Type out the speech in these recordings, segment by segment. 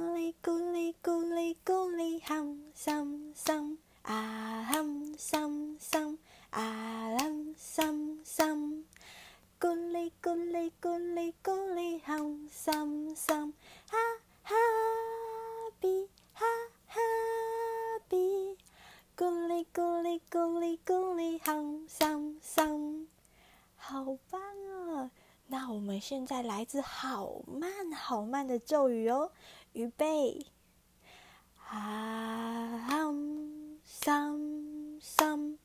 哩咕哩咕哩咕哩，hum sum sum，啊 hum sum sum，啊 lum sum sum，咕哩咕哩咕哩咕哩，hum sum sum，哈哈比哈哈比，咕哩咕哩咕哩咕哩，hum sum sum，好棒！那我们现在来自好慢好慢的咒语哦，预备，啊哼，some some，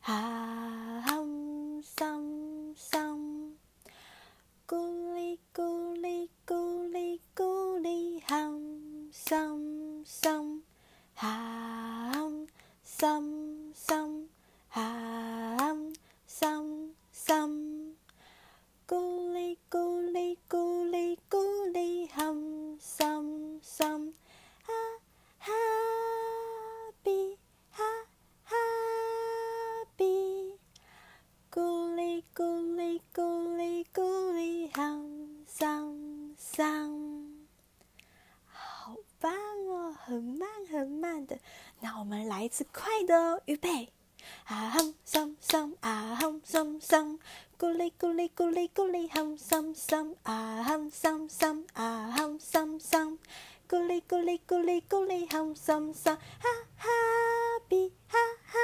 啊哼，some some，咕哩咕哩咕哩咕哩哼，some some，啊哼桑脏，好棒哦，很慢很慢的。那我们来一次快的哦，预备，啊哼桑桑，啊哼桑桑，咕哩咕哩咕哩咕哩哼桑桑，啊哼桑桑，啊哼桑桑，咕哩咕哩咕哩咕哩哼桑桑，哈哈比哈哈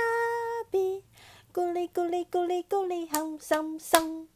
比，咕哩咕哩咕哩咕哩哼桑桑。